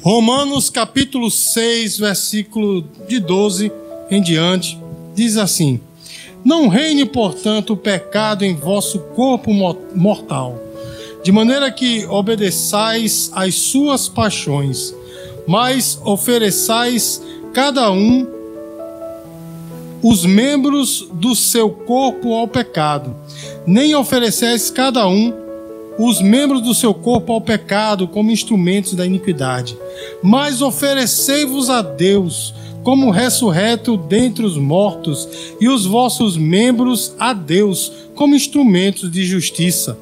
Romanos capítulo 6, versículo de 12 em diante, diz assim: Não reine, portanto, o pecado em vosso corpo mortal, de maneira que obedeçais às suas paixões, mas ofereçais cada um os membros do seu corpo ao pecado, nem ofereceis cada um os membros do seu corpo ao pecado como instrumentos da iniquidade, mas oferecei-vos a Deus como ressurreto dentre os mortos, e os vossos membros a Deus como instrumentos de justiça.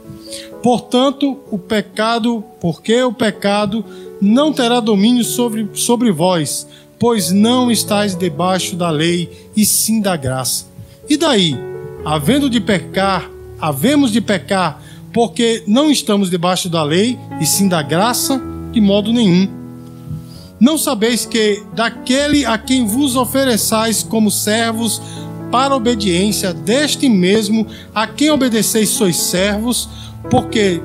Portanto, o pecado, porque o pecado não terá domínio sobre, sobre vós, pois não estáis debaixo da lei, e sim da graça. E daí, havendo de pecar, havemos de pecar, porque não estamos debaixo da lei, e sim da graça, de modo nenhum. Não sabeis que daquele a quem vos ofereçais como servos para obediência, deste mesmo a quem obedeceis sois servos, porque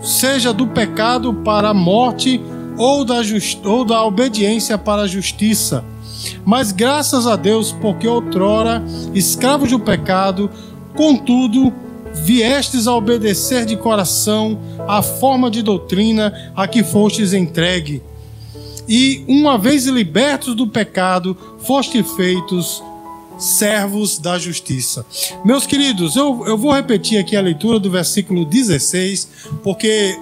seja do pecado para a morte ou da, just... ou da obediência para a justiça. Mas graças a Deus, porque outrora escravos do pecado, contudo viestes a obedecer de coração a forma de doutrina a que fostes entregue. E, uma vez libertos do pecado, foste feitos servos da justiça. Meus queridos, eu, eu vou repetir aqui a leitura do versículo 16, porque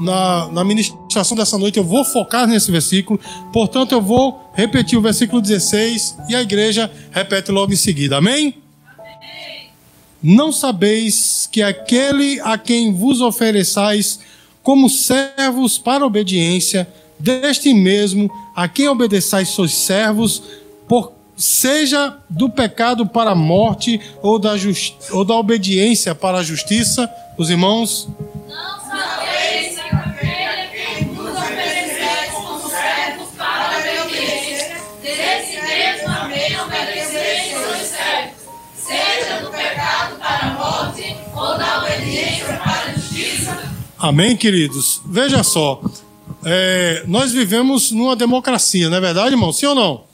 na, na ministração dessa noite eu vou focar nesse versículo, portanto eu vou repetir o versículo 16 e a igreja repete logo em seguida. Amém? Não sabeis que aquele a quem vos ofereçais como servos para obediência, deste mesmo a quem obedeçais sois servos, por, seja do pecado para a morte ou da, ou da obediência para a justiça, os irmãos? Amém, queridos? Veja só, é, nós vivemos numa democracia, não é verdade, irmão? Sim ou não?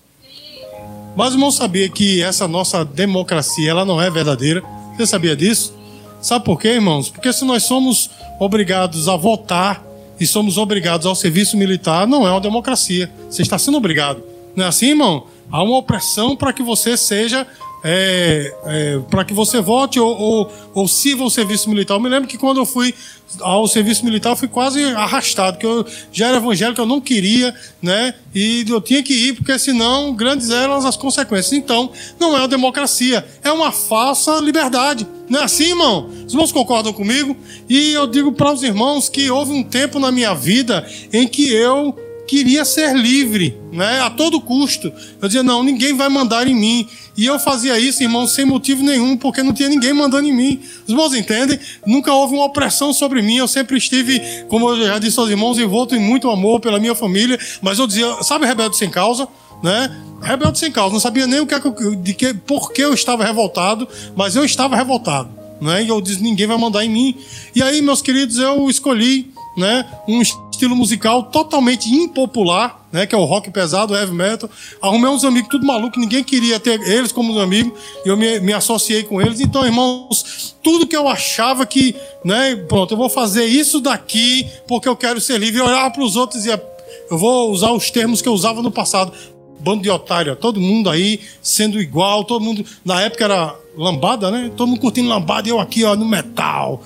Mas o irmão sabia que essa nossa democracia ela não é verdadeira. Você sabia disso? Sabe por quê, irmãos? Porque se nós somos obrigados a votar e somos obrigados ao serviço militar, não é uma democracia. Você está sendo obrigado. Não é assim, irmão? Há uma opressão para que você seja é, é, para que você vote ou, ou, ou sirva o serviço militar. Eu me lembro que quando eu fui ao serviço militar, eu fui quase arrastado, porque eu já era evangélico, eu não queria, né? E eu tinha que ir, porque senão grandes eram as consequências. Então, não é uma democracia, é uma falsa liberdade. Não é assim, irmão? Os irmãos concordam comigo? E eu digo para os irmãos que houve um tempo na minha vida em que eu queria ser livre, né? A todo custo. Eu dizia, não, ninguém vai mandar em mim. E eu fazia isso, irmão, sem motivo nenhum, porque não tinha ninguém mandando em mim. Os irmãos entendem? Nunca houve uma opressão sobre mim. Eu sempre estive, como eu já disse aos irmãos, envolto em muito amor pela minha família. Mas eu dizia, sabe, rebelde sem causa? Né? Rebelde sem causa. Não sabia nem o que, é de que, por que eu estava revoltado, mas eu estava revoltado. Né? E eu disse, ninguém vai mandar em mim. E aí, meus queridos, eu escolhi né, um estilo musical totalmente impopular, né, que é o rock pesado, heavy metal. Arrumei uns amigos tudo maluco, ninguém queria ter eles como amigos, e eu me, me associei com eles. Então, irmãos, tudo que eu achava que, né, pronto, eu vou fazer isso daqui porque eu quero ser livre. Eu olhava para os outros e ia, eu vou usar os termos que eu usava no passado. Bando de otário, todo mundo aí sendo igual, todo mundo. Na época era lambada, né? Todo mundo curtindo lambada e eu aqui, ó, no metal.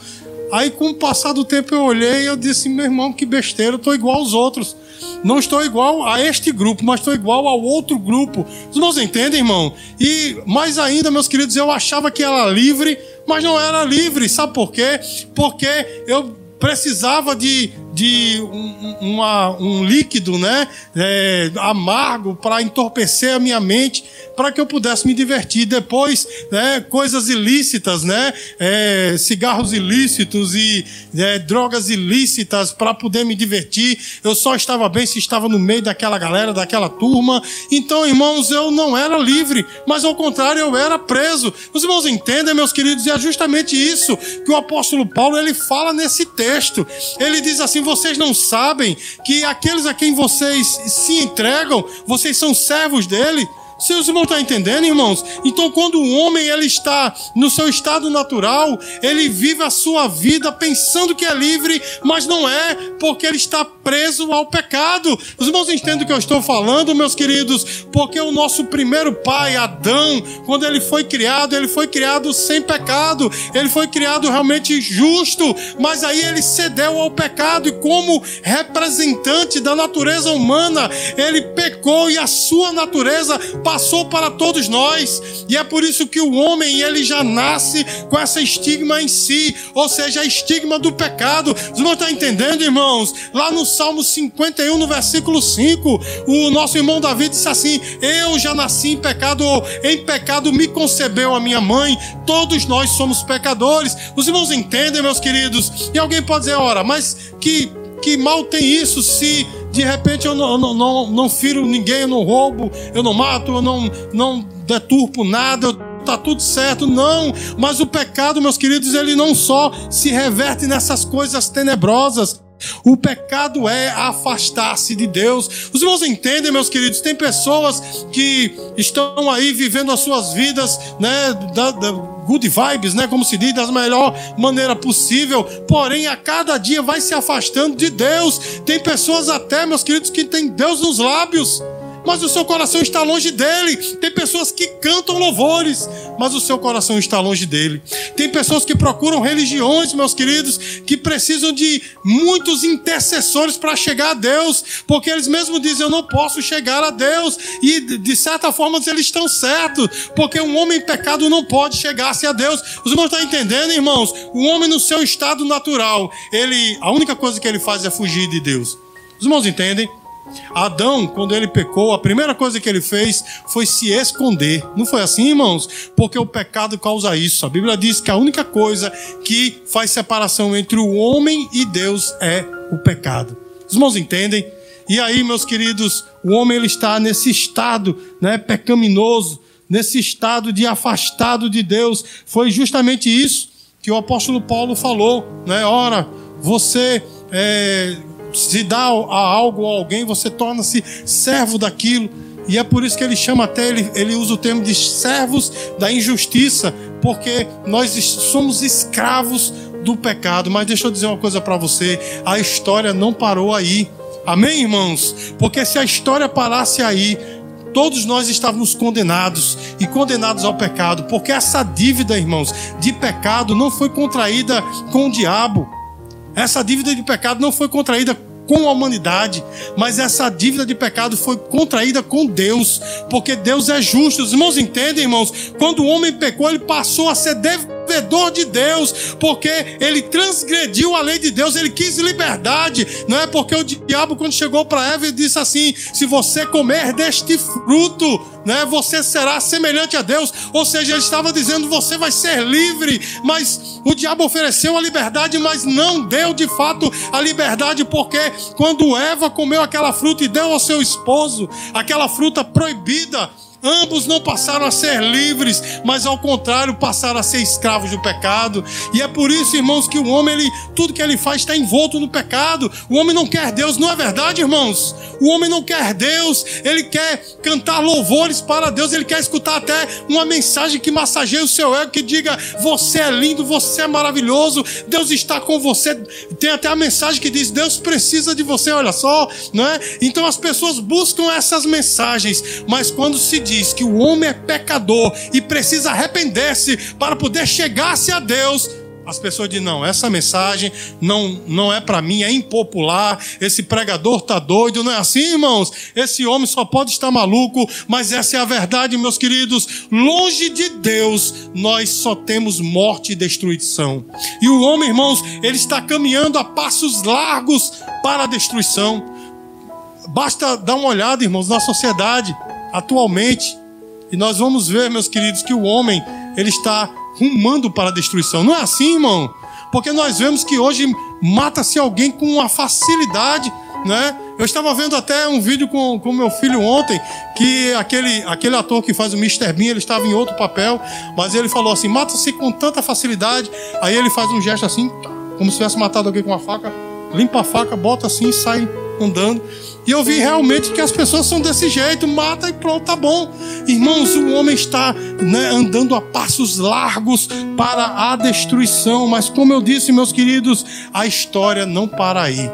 Aí, com o passar do tempo, eu olhei e eu disse: meu irmão, que besteira, eu estou igual aos outros. Não estou igual a este grupo, mas estou igual ao outro grupo. Os irmãos entendem, irmão? E mais ainda, meus queridos, eu achava que era livre, mas não era livre. Sabe por quê? Porque eu precisava de, de um, uma, um líquido né, é, amargo para entorpecer a minha mente, para que eu pudesse me divertir. Depois, né, coisas ilícitas, né, é, cigarros ilícitos e é, drogas ilícitas para poder me divertir. Eu só estava bem se estava no meio daquela galera, daquela turma. Então, irmãos, eu não era livre, mas ao contrário, eu era preso. Os irmãos entendem, meus queridos, e é justamente isso que o apóstolo Paulo ele fala nesse texto. Ele diz assim: vocês não sabem que aqueles a quem vocês se entregam, vocês são servos dele? Seus irmãos estão entendendo, irmãos? Então, quando o homem ele está no seu estado natural, ele vive a sua vida pensando que é livre, mas não é, porque ele está preso ao pecado. Os irmãos entendem o que eu estou falando, meus queridos? Porque o nosso primeiro pai, Adão, quando ele foi criado, ele foi criado sem pecado, ele foi criado realmente justo, mas aí ele cedeu ao pecado e, como representante da natureza humana, ele pecou e a sua natureza passou para todos nós. E é por isso que o homem ele já nasce com essa estigma em si, ou seja, a estigma do pecado. Vocês não estão entendendo, irmãos? Lá no Salmo 51, no versículo 5, o nosso irmão Davi disse assim: Eu já nasci em pecado, em pecado me concebeu a minha mãe. Todos nós somos pecadores. Os irmãos entendem, meus queridos? E alguém pode dizer, ora, mas que que mal tem isso se de repente eu não, não, não, não firo ninguém, eu não roubo, eu não mato, eu não, não deturpo nada, tá tudo certo. Não, mas o pecado, meus queridos, ele não só se reverte nessas coisas tenebrosas. O pecado é afastar-se de Deus. Os irmãos entendem, meus queridos? Tem pessoas que estão aí vivendo as suas vidas, né, da, da good vibes, né, como se diz, da melhor maneira possível. Porém, a cada dia vai se afastando de Deus. Tem pessoas até, meus queridos, que têm Deus nos lábios mas o seu coração está longe dele. Tem pessoas que cantam louvores, mas o seu coração está longe dele. Tem pessoas que procuram religiões, meus queridos, que precisam de muitos intercessores para chegar a Deus, porque eles mesmos dizem: Eu não posso chegar a Deus, e de certa forma eles estão certos, porque um homem em pecado não pode chegar-se a Deus. Os irmãos estão entendendo, irmãos? O homem, no seu estado natural, ele, a única coisa que ele faz é fugir de Deus. Os irmãos entendem? Adão, quando ele pecou, a primeira coisa que ele fez foi se esconder. Não foi assim, irmãos? Porque o pecado causa isso. A Bíblia diz que a única coisa que faz separação entre o homem e Deus é o pecado. Os irmãos entendem? E aí, meus queridos, o homem ele está nesse estado, né, pecaminoso, nesse estado de afastado de Deus. Foi justamente isso que o apóstolo Paulo falou, né? Ora, você é, se dá a algo a alguém, você torna-se servo daquilo. E é por isso que ele chama até, ele, ele usa o termo de servos da injustiça, porque nós somos escravos do pecado. Mas deixa eu dizer uma coisa para você: a história não parou aí. Amém, irmãos? Porque se a história parasse aí, todos nós estávamos condenados e condenados ao pecado, porque essa dívida, irmãos, de pecado não foi contraída com o diabo. Essa dívida de pecado não foi contraída com a humanidade, mas essa dívida de pecado foi contraída com Deus, porque Deus é justo. Os irmãos entendem, irmãos? Quando o homem pecou, ele passou a ser devedor de Deus, porque ele transgrediu a lei de Deus, ele quis liberdade, não é? Porque o diabo, quando chegou para Eva, disse assim: se você comer deste fruto, né, você será semelhante a Deus. Ou seja, ele estava dizendo: você vai ser livre, mas o diabo ofereceu a liberdade, mas não deu de fato a liberdade, porque quando Eva comeu aquela fruta e deu ao seu esposo, aquela fruta proibida, Ambos não passaram a ser livres, mas ao contrário, passaram a ser escravos do pecado. E é por isso, irmãos, que o homem, ele, tudo que ele faz está envolto no pecado. O homem não quer Deus, não é verdade, irmãos? O homem não quer Deus, ele quer cantar louvores para Deus, ele quer escutar até uma mensagem que massageie o seu ego, que diga: Você é lindo, você é maravilhoso, Deus está com você. Tem até a mensagem que diz: Deus precisa de você, olha só, não é? Então as pessoas buscam essas mensagens, mas quando se diz que o homem é pecador e precisa arrepender-se para poder chegar-se a Deus, as pessoas dizem: não, essa mensagem não, não é para mim, é impopular. Esse pregador tá doido, não é assim, irmãos? Esse homem só pode estar maluco, mas essa é a verdade, meus queridos. Longe de Deus, nós só temos morte e destruição. E o homem, irmãos, ele está caminhando a passos largos para a destruição. Basta dar uma olhada, irmãos, na sociedade atualmente. E nós vamos ver, meus queridos, que o homem ele está rumando para a destruição. Não é assim, irmão? Porque nós vemos que hoje mata-se alguém com uma facilidade, né? Eu estava vendo até um vídeo com, com meu filho ontem, que aquele, aquele ator que faz o Mr. Bean, ele estava em outro papel, mas ele falou assim, mata-se com tanta facilidade. Aí ele faz um gesto assim, como se tivesse matado alguém com uma faca. limpa a faca, bota assim e sai andando. E eu vi realmente que as pessoas são desse jeito, mata e pronto, tá bom. Irmãos, o homem está né, andando a passos largos para a destruição, mas como eu disse, meus queridos, a história não para aí.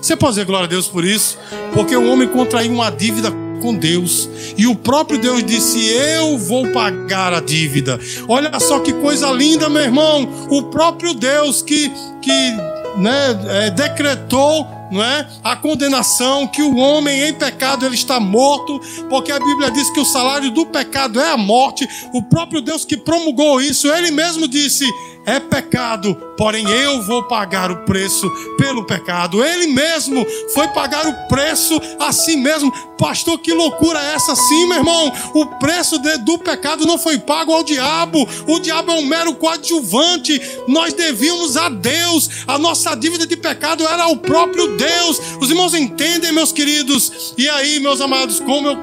Você pode dizer glória a Deus por isso? Porque o homem contraiu uma dívida com Deus. E o próprio Deus disse: Eu vou pagar a dívida. Olha só que coisa linda, meu irmão. O próprio Deus que, que né, é, decretou não é? A condenação que o homem em pecado ele está morto, porque a Bíblia diz que o salário do pecado é a morte. O próprio Deus que promulgou isso, ele mesmo disse: é pecado, porém eu vou pagar o preço pelo pecado. Ele mesmo foi pagar o preço a si mesmo. Pastor, que loucura é essa sim, meu irmão? O preço de, do pecado não foi pago ao diabo. O diabo é um mero coadjuvante. Nós devíamos a Deus. A nossa dívida de pecado era o próprio Deus. Os irmãos entendem, meus queridos? E aí, meus amados, como eu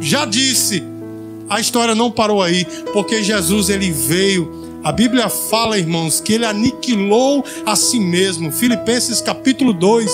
já disse, a história não parou aí, porque Jesus ele veio a Bíblia fala, irmãos, que ele aniquilou a si mesmo. Filipenses capítulo 2,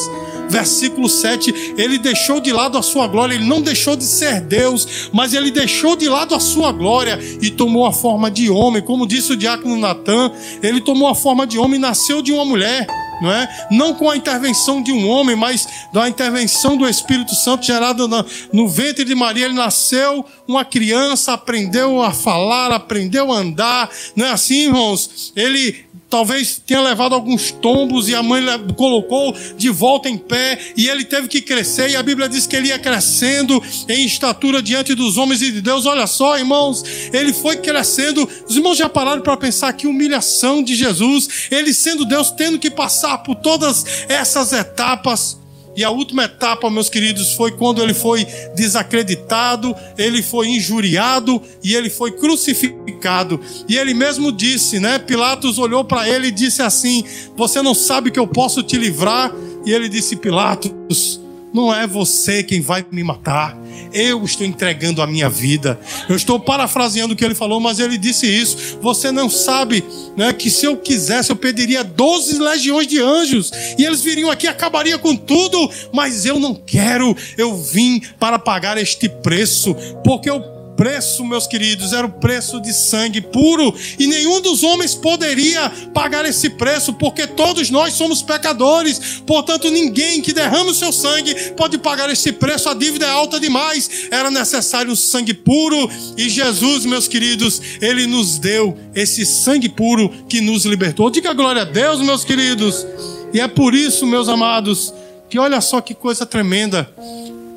versículo 7, ele deixou de lado a sua glória, ele não deixou de ser Deus, mas ele deixou de lado a sua glória e tomou a forma de homem, como disse o diácono Natan, ele tomou a forma de homem e nasceu de uma mulher não é? Não com a intervenção de um homem, mas da intervenção do Espírito Santo gerado no, no ventre de Maria. Ele nasceu uma criança, aprendeu a falar, aprendeu a andar, não é assim, irmãos? Ele talvez tenha levado alguns tombos e a mãe colocou de volta em pé e ele teve que crescer e a Bíblia diz que ele ia crescendo em estatura diante dos homens e de Deus. Olha só, irmãos, ele foi crescendo. Os irmãos já pararam para pensar que humilhação de Jesus, ele sendo Deus tendo que passar por todas essas etapas. E a última etapa, meus queridos, foi quando ele foi desacreditado, ele foi injuriado e ele foi crucificado. E ele mesmo disse, né? Pilatos olhou para ele e disse assim: Você não sabe que eu posso te livrar? E ele disse: Pilatos, não é você quem vai me matar. Eu estou entregando a minha vida. Eu estou parafraseando o que ele falou, mas ele disse isso. Você não sabe né, que se eu quisesse, eu pediria 12 legiões de anjos e eles viriam aqui e acabaria com tudo. Mas eu não quero. Eu vim para pagar este preço, porque eu preço, meus queridos, era o preço de sangue puro, e nenhum dos homens poderia pagar esse preço, porque todos nós somos pecadores. Portanto, ninguém que derrama o seu sangue pode pagar esse preço, a dívida é alta demais. Era necessário o sangue puro, e Jesus, meus queridos, ele nos deu esse sangue puro que nos libertou. Diga glória a Deus, meus queridos. E é por isso, meus amados, que olha só que coisa tremenda.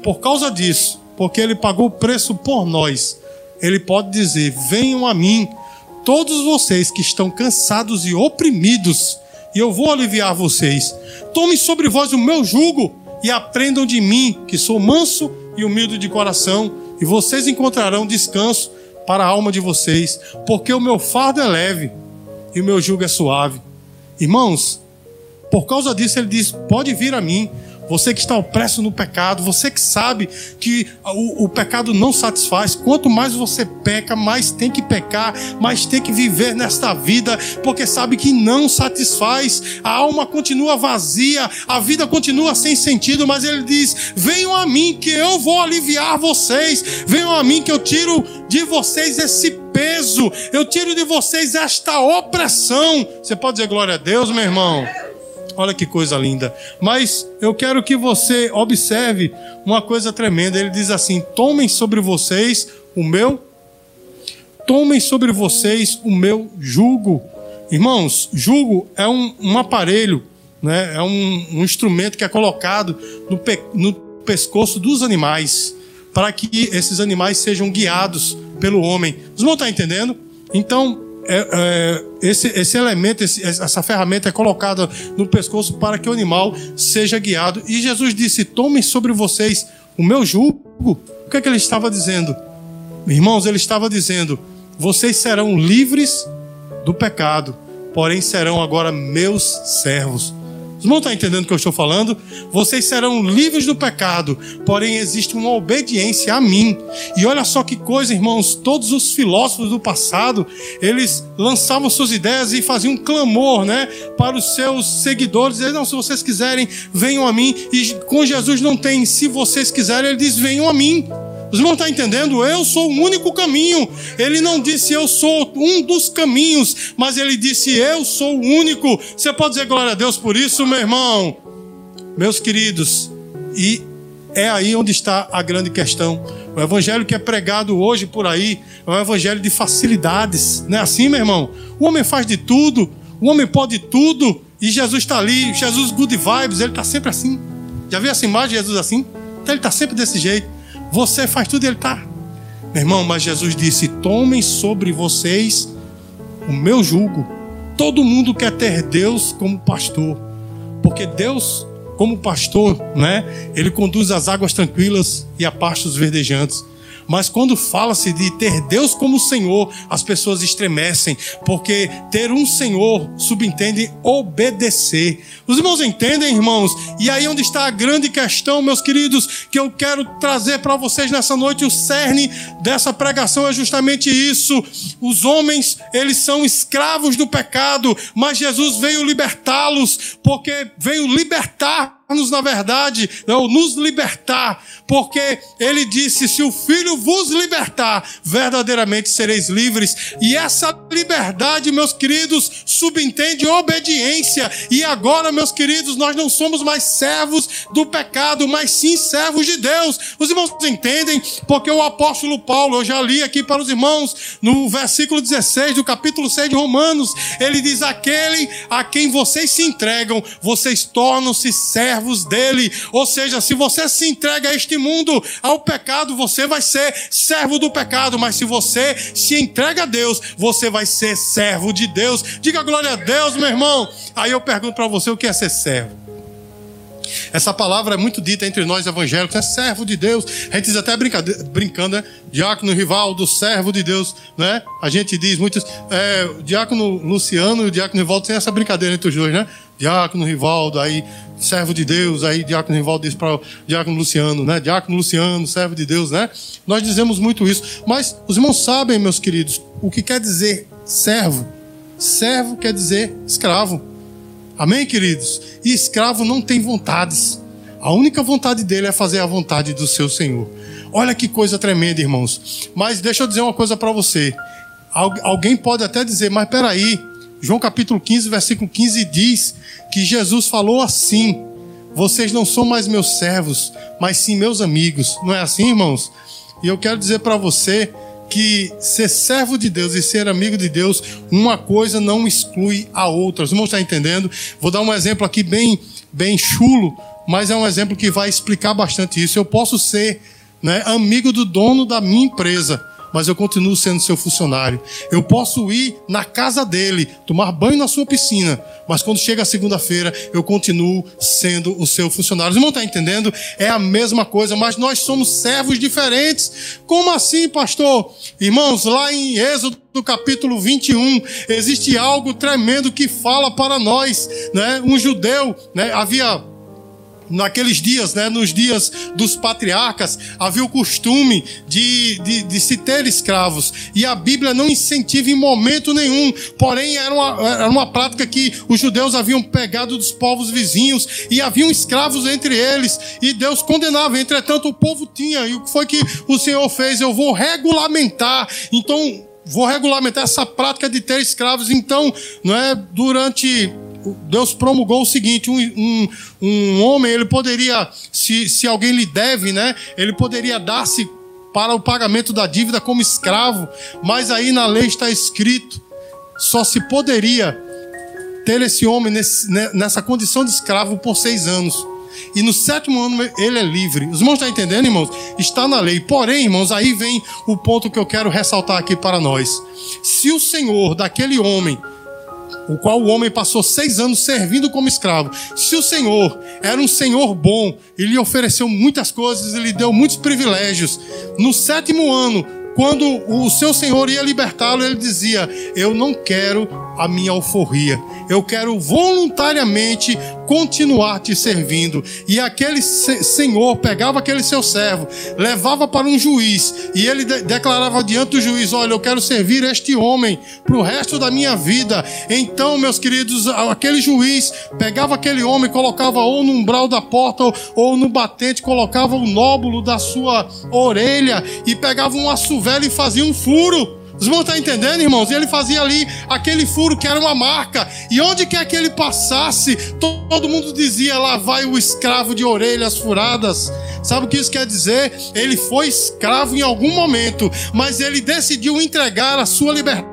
Por causa disso, porque ele pagou o preço por nós. Ele pode dizer: Venham a mim, todos vocês que estão cansados e oprimidos, e eu vou aliviar vocês. Tomem sobre vós o meu jugo e aprendam de mim, que sou manso e humilde de coração, e vocês encontrarão descanso para a alma de vocês, porque o meu fardo é leve e o meu jugo é suave. Irmãos, por causa disso ele diz: Pode vir a mim você que está opresso no pecado, você que sabe que o, o, pecado não satisfaz. Quanto mais você peca, mais tem que pecar, mais tem que viver nesta vida, porque sabe que não satisfaz. A alma continua vazia, a vida continua sem sentido, mas ele diz: Venham a mim que eu vou aliviar vocês. Venham a mim que eu tiro de vocês esse peso, eu tiro de vocês esta opressão. Você pode dizer glória a Deus, meu irmão? Olha que coisa linda. Mas eu quero que você observe uma coisa tremenda. Ele diz assim: Tomem sobre vocês o meu. Tomem sobre vocês o meu jugo. Irmãos, jugo é um, um aparelho, né? é um, um, instrumento que é colocado no, pe, no pescoço dos animais, para que esses animais sejam guiados pelo homem. Os irmãos estão entendendo? Então, é, é, esse, esse elemento, esse, essa ferramenta é colocada no pescoço para que o animal seja guiado. E Jesus disse: Tomem sobre vocês o meu jugo. O que é que ele estava dizendo? Irmãos, ele estava dizendo: Vocês serão livres do pecado, porém serão agora meus servos. Os irmãos estão entendendo o que eu estou falando? Vocês serão livres do pecado, porém existe uma obediência a mim. E olha só que coisa, irmãos, todos os filósofos do passado, eles lançavam suas ideias e faziam um clamor, né, para os seus seguidores, eles não, se vocês quiserem, venham a mim. E com Jesus não tem, se vocês quiserem, ele diz, venham a mim. Os irmãos estão entendendo? Eu sou o único caminho. Ele não disse eu sou um dos caminhos, mas ele disse eu sou o único. Você pode dizer glória a Deus por isso, meu irmão? Meus queridos, e é aí onde está a grande questão. O evangelho que é pregado hoje por aí é um evangelho de facilidades. Não é assim, meu irmão? O homem faz de tudo, o homem pode tudo, e Jesus está ali. Jesus, good vibes, ele está sempre assim. Já viu essa imagem de Jesus assim? Então ele está sempre desse jeito. Você faz tudo ele está. Meu irmão, mas Jesus disse: Tomem sobre vocês o meu jugo. Todo mundo quer ter Deus como pastor, porque Deus, como pastor, né, ele conduz as águas tranquilas e a pastos verdejantes. Mas quando fala-se de ter Deus como Senhor, as pessoas estremecem, porque ter um Senhor subentende obedecer. Os irmãos entendem, irmãos? E aí onde está a grande questão, meus queridos, que eu quero trazer para vocês nessa noite, o cerne dessa pregação é justamente isso. Os homens, eles são escravos do pecado, mas Jesus veio libertá-los, porque veio libertar nos na verdade, ou nos libertar, porque ele disse: se o Filho vos libertar, verdadeiramente sereis livres. E essa liberdade, meus queridos, subentende obediência. E agora, meus queridos, nós não somos mais servos do pecado, mas sim servos de Deus. Os irmãos entendem? Porque o apóstolo Paulo, eu já li aqui para os irmãos, no versículo 16 do capítulo 6 de Romanos, ele diz: aquele a quem vocês se entregam, vocês tornam-se servos servos dele. Ou seja, se você se entrega a este mundo, ao pecado, você vai ser servo do pecado. Mas se você se entrega a Deus, você vai ser servo de Deus. Diga glória a Deus, meu irmão. Aí eu pergunto para você o que é ser servo. Essa palavra é muito dita entre nós evangélicos, é servo de Deus. A gente diz até brincando, né? Diácono Rivaldo, servo de Deus, né? A gente diz muitos. É, o diácono Luciano e o diácono Rivaldo tem essa brincadeira entre os dois, né? Diácono Rivaldo, aí servo de Deus, aí Diácono Rivaldo diz para Diácono Luciano, né? Diácono Luciano, servo de Deus, né? Nós dizemos muito isso. Mas os irmãos sabem, meus queridos, o que quer dizer servo? Servo quer dizer escravo. Amém, queridos? E escravo não tem vontades. A única vontade dele é fazer a vontade do seu Senhor. Olha que coisa tremenda, irmãos. Mas deixa eu dizer uma coisa para você. Alguém pode até dizer, mas peraí, João capítulo 15, versículo 15 diz que Jesus falou assim: Vocês não são mais meus servos, mas sim meus amigos. Não é assim, irmãos? E eu quero dizer para você que ser servo de Deus e ser amigo de Deus, uma coisa não exclui a outra. Os irmãos estão entendendo? Vou dar um exemplo aqui bem, bem chulo, mas é um exemplo que vai explicar bastante isso. Eu posso ser né, amigo do dono da minha empresa, mas eu continuo sendo seu funcionário. Eu posso ir na casa dele, tomar banho na sua piscina, mas quando chega a segunda-feira, eu continuo sendo o seu funcionário. Os irmãos estão entendendo? É a mesma coisa, mas nós somos servos diferentes. Como assim, pastor? Irmãos, lá em Êxodo no capítulo 21, existe algo tremendo que fala para nós, né? Um judeu, né? Havia naqueles dias, né, nos dias dos patriarcas, havia o costume de, de, de, se ter escravos. E a Bíblia não incentiva em momento nenhum. Porém, era uma, era uma prática que os judeus haviam pegado dos povos vizinhos e haviam escravos entre eles. E Deus condenava. Entretanto, o povo tinha. E o que foi que o Senhor fez? Eu vou regulamentar. Então, vou regulamentar essa prática de ter escravos. Então, não é durante Deus promulgou o seguinte: um, um, um homem, ele poderia, se, se alguém lhe deve, né? Ele poderia dar-se para o pagamento da dívida como escravo, mas aí na lei está escrito: só se poderia ter esse homem nesse, né, nessa condição de escravo por seis anos. E no sétimo ano ele é livre. Os irmãos estão entendendo, irmãos? Está na lei. Porém, irmãos, aí vem o ponto que eu quero ressaltar aqui para nós. Se o Senhor daquele homem o qual o homem passou seis anos servindo como escravo. Se o Senhor era um Senhor bom, ele ofereceu muitas coisas, ele deu muitos privilégios. No sétimo ano, quando o seu Senhor ia libertá-lo, ele dizia: Eu não quero a minha alforria. Eu quero voluntariamente continuar te servindo. E aquele senhor pegava aquele seu servo, levava para um juiz, e ele de declarava diante do juiz: Olha, eu quero servir este homem para o resto da minha vida. Então, meus queridos, aquele juiz pegava aquele homem, colocava ou no umbral da porta ou, ou no batente, colocava o nóbulo da sua orelha e pegava um aço velho e fazia um furo. Os irmãos estão entendendo, irmãos? E ele fazia ali aquele furo que era uma marca. E onde quer que ele passasse, todo mundo dizia: lá vai o escravo de orelhas furadas. Sabe o que isso quer dizer? Ele foi escravo em algum momento, mas ele decidiu entregar a sua liberdade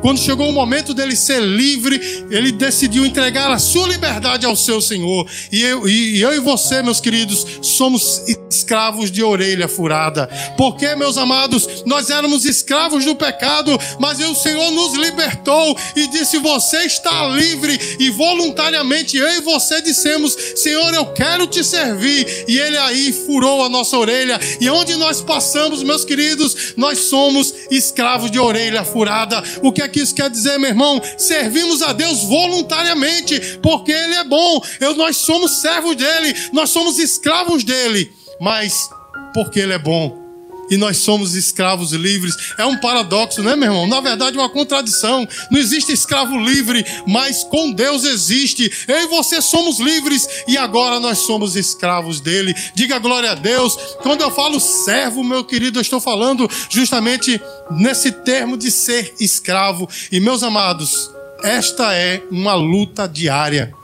quando chegou o momento dele ser livre, ele decidiu entregar a sua liberdade ao seu Senhor. E eu e, eu e você, meus queridos, somos escravos de orelha furada. Porque, meus amados, nós éramos escravos do pecado, mas o Senhor nos libertou e disse: Você está livre. E voluntariamente eu e você dissemos: Senhor, eu quero te servir. E ele aí furou a nossa orelha. E onde nós passamos, meus queridos, nós somos escravos de orelha furada. O que é que isso quer dizer, meu irmão? Servimos a Deus voluntariamente, porque Ele é bom. Eu, nós somos servos dele, nós somos escravos dele, mas porque Ele é bom e nós somos escravos livres. É um paradoxo, né, meu irmão? Na verdade, é uma contradição. Não existe escravo livre, mas com Deus existe. Eu e você somos livres e agora nós somos escravos dele. Diga glória a Deus. Quando eu falo servo, meu querido, eu estou falando justamente nesse termo de ser escravo. E meus amados, esta é uma luta diária.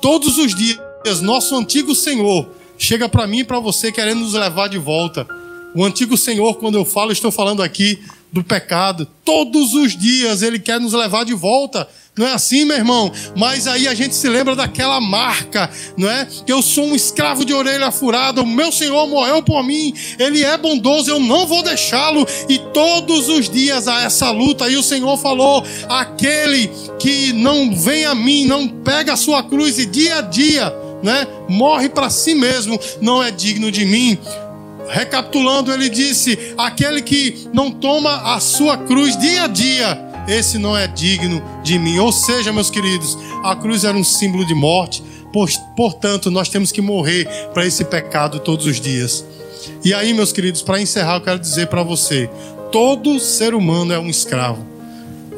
Todos os dias, nosso antigo Senhor chega para mim e para você querendo nos levar de volta. O antigo Senhor, quando eu falo, estou falando aqui do pecado. Todos os dias ele quer nos levar de volta. Não é assim, meu irmão? Mas aí a gente se lembra daquela marca, não é? Que eu sou um escravo de orelha furada, o meu Senhor morreu por mim, ele é bondoso, eu não vou deixá-lo. E todos os dias há essa luta. E o Senhor falou: aquele que não vem a mim, não pega a sua cruz e dia a dia, né? Morre para si mesmo, não é digno de mim. Recapitulando, ele disse: aquele que não toma a sua cruz dia a dia, esse não é digno de mim. Ou seja, meus queridos, a cruz era um símbolo de morte, portanto, nós temos que morrer para esse pecado todos os dias. E aí, meus queridos, para encerrar, eu quero dizer para você: todo ser humano é um escravo.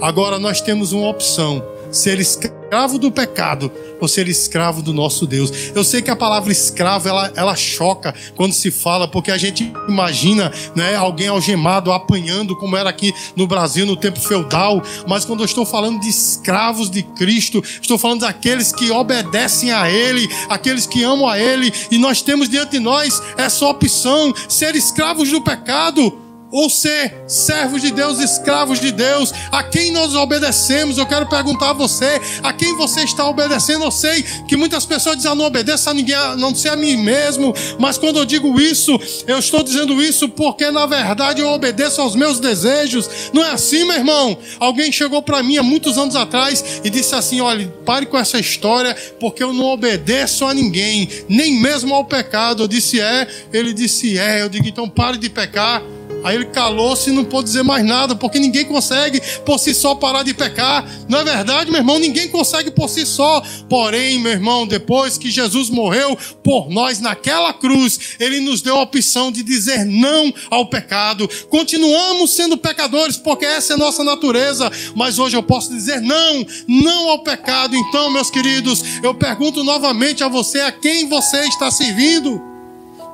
Agora nós temos uma opção: ser escravo do pecado ou ser escravo do nosso Deus. Eu sei que a palavra escravo ela, ela choca quando se fala, porque a gente imagina né, alguém algemado, apanhando, como era aqui no Brasil no tempo feudal. Mas quando eu estou falando de escravos de Cristo, estou falando daqueles que obedecem a Ele, aqueles que amam a Ele, e nós temos diante de nós essa opção: ser escravos do pecado ou ser servos de Deus, escravos de Deus, a quem nós obedecemos. Eu quero perguntar a você, a quem você está obedecendo? Eu sei que muitas pessoas dizem, ah, não obedeço a ninguém, a não sei a mim mesmo, mas quando eu digo isso, eu estou dizendo isso porque na verdade eu obedeço aos meus desejos. Não é assim, meu irmão? Alguém chegou para mim há muitos anos atrás e disse assim: olha, pare com essa história, porque eu não obedeço a ninguém, nem mesmo ao pecado. Eu disse, é. Ele disse, é. Eu digo, então pare de pecar. Aí ele calou-se e não pôde dizer mais nada, porque ninguém consegue por si só parar de pecar. Não é verdade, meu irmão? Ninguém consegue por si só. Porém, meu irmão, depois que Jesus morreu por nós naquela cruz, ele nos deu a opção de dizer não ao pecado. Continuamos sendo pecadores, porque essa é nossa natureza, mas hoje eu posso dizer não, não ao pecado. Então, meus queridos, eu pergunto novamente a você a quem você está servindo.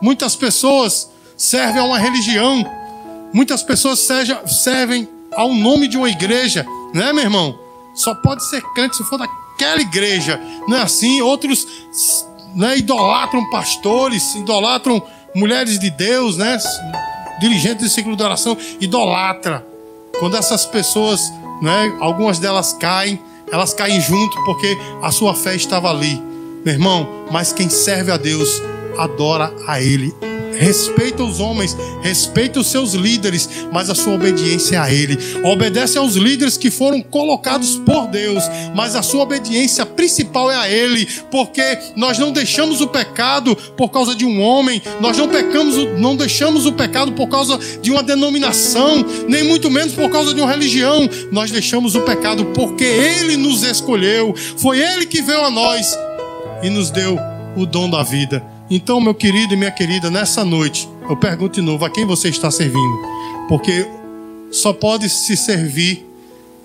Muitas pessoas servem a uma religião Muitas pessoas seja, servem ao nome de uma igreja, né, meu irmão? Só pode ser crente se for daquela igreja, não é assim? Outros né, idolatram pastores, idolatram mulheres de Deus, né? Dirigentes de ciclo de oração, idolatra. Quando essas pessoas, né, algumas delas caem, elas caem junto porque a sua fé estava ali. Meu irmão, mas quem serve a Deus adora a Ele respeita os homens, respeita os seus líderes, mas a sua obediência é a Ele. Obedece aos líderes que foram colocados por Deus, mas a sua obediência principal é a Ele, porque nós não deixamos o pecado por causa de um homem, nós não pecamos, não deixamos o pecado por causa de uma denominação, nem muito menos por causa de uma religião. Nós deixamos o pecado porque Ele nos escolheu, foi Ele que veio a nós e nos deu o dom da vida. Então, meu querido e minha querida, nessa noite, eu pergunto de novo: a quem você está servindo? Porque só pode se servir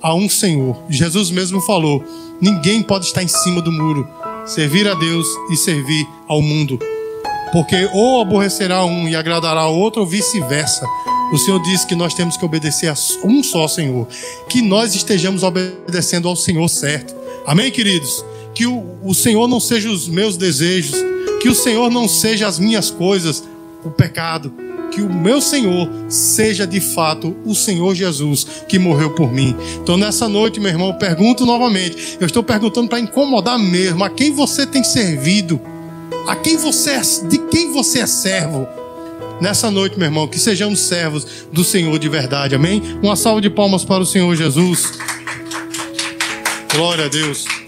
a um Senhor. Jesus mesmo falou: ninguém pode estar em cima do muro, servir a Deus e servir ao mundo. Porque ou aborrecerá um e agradará ao outro, ou vice-versa. O Senhor disse que nós temos que obedecer a um só Senhor. Que nós estejamos obedecendo ao Senhor certo. Amém, queridos? Que o, o Senhor não seja os meus desejos que o Senhor não seja as minhas coisas, o pecado. Que o meu Senhor seja de fato o Senhor Jesus que morreu por mim. Então, nessa noite, meu irmão, eu pergunto novamente. Eu estou perguntando para incomodar mesmo. A quem você tem servido? A quem você é, de quem você é servo? Nessa noite, meu irmão, que sejamos servos do Senhor de verdade. Amém? Uma salva de palmas para o Senhor Jesus. Glória a Deus.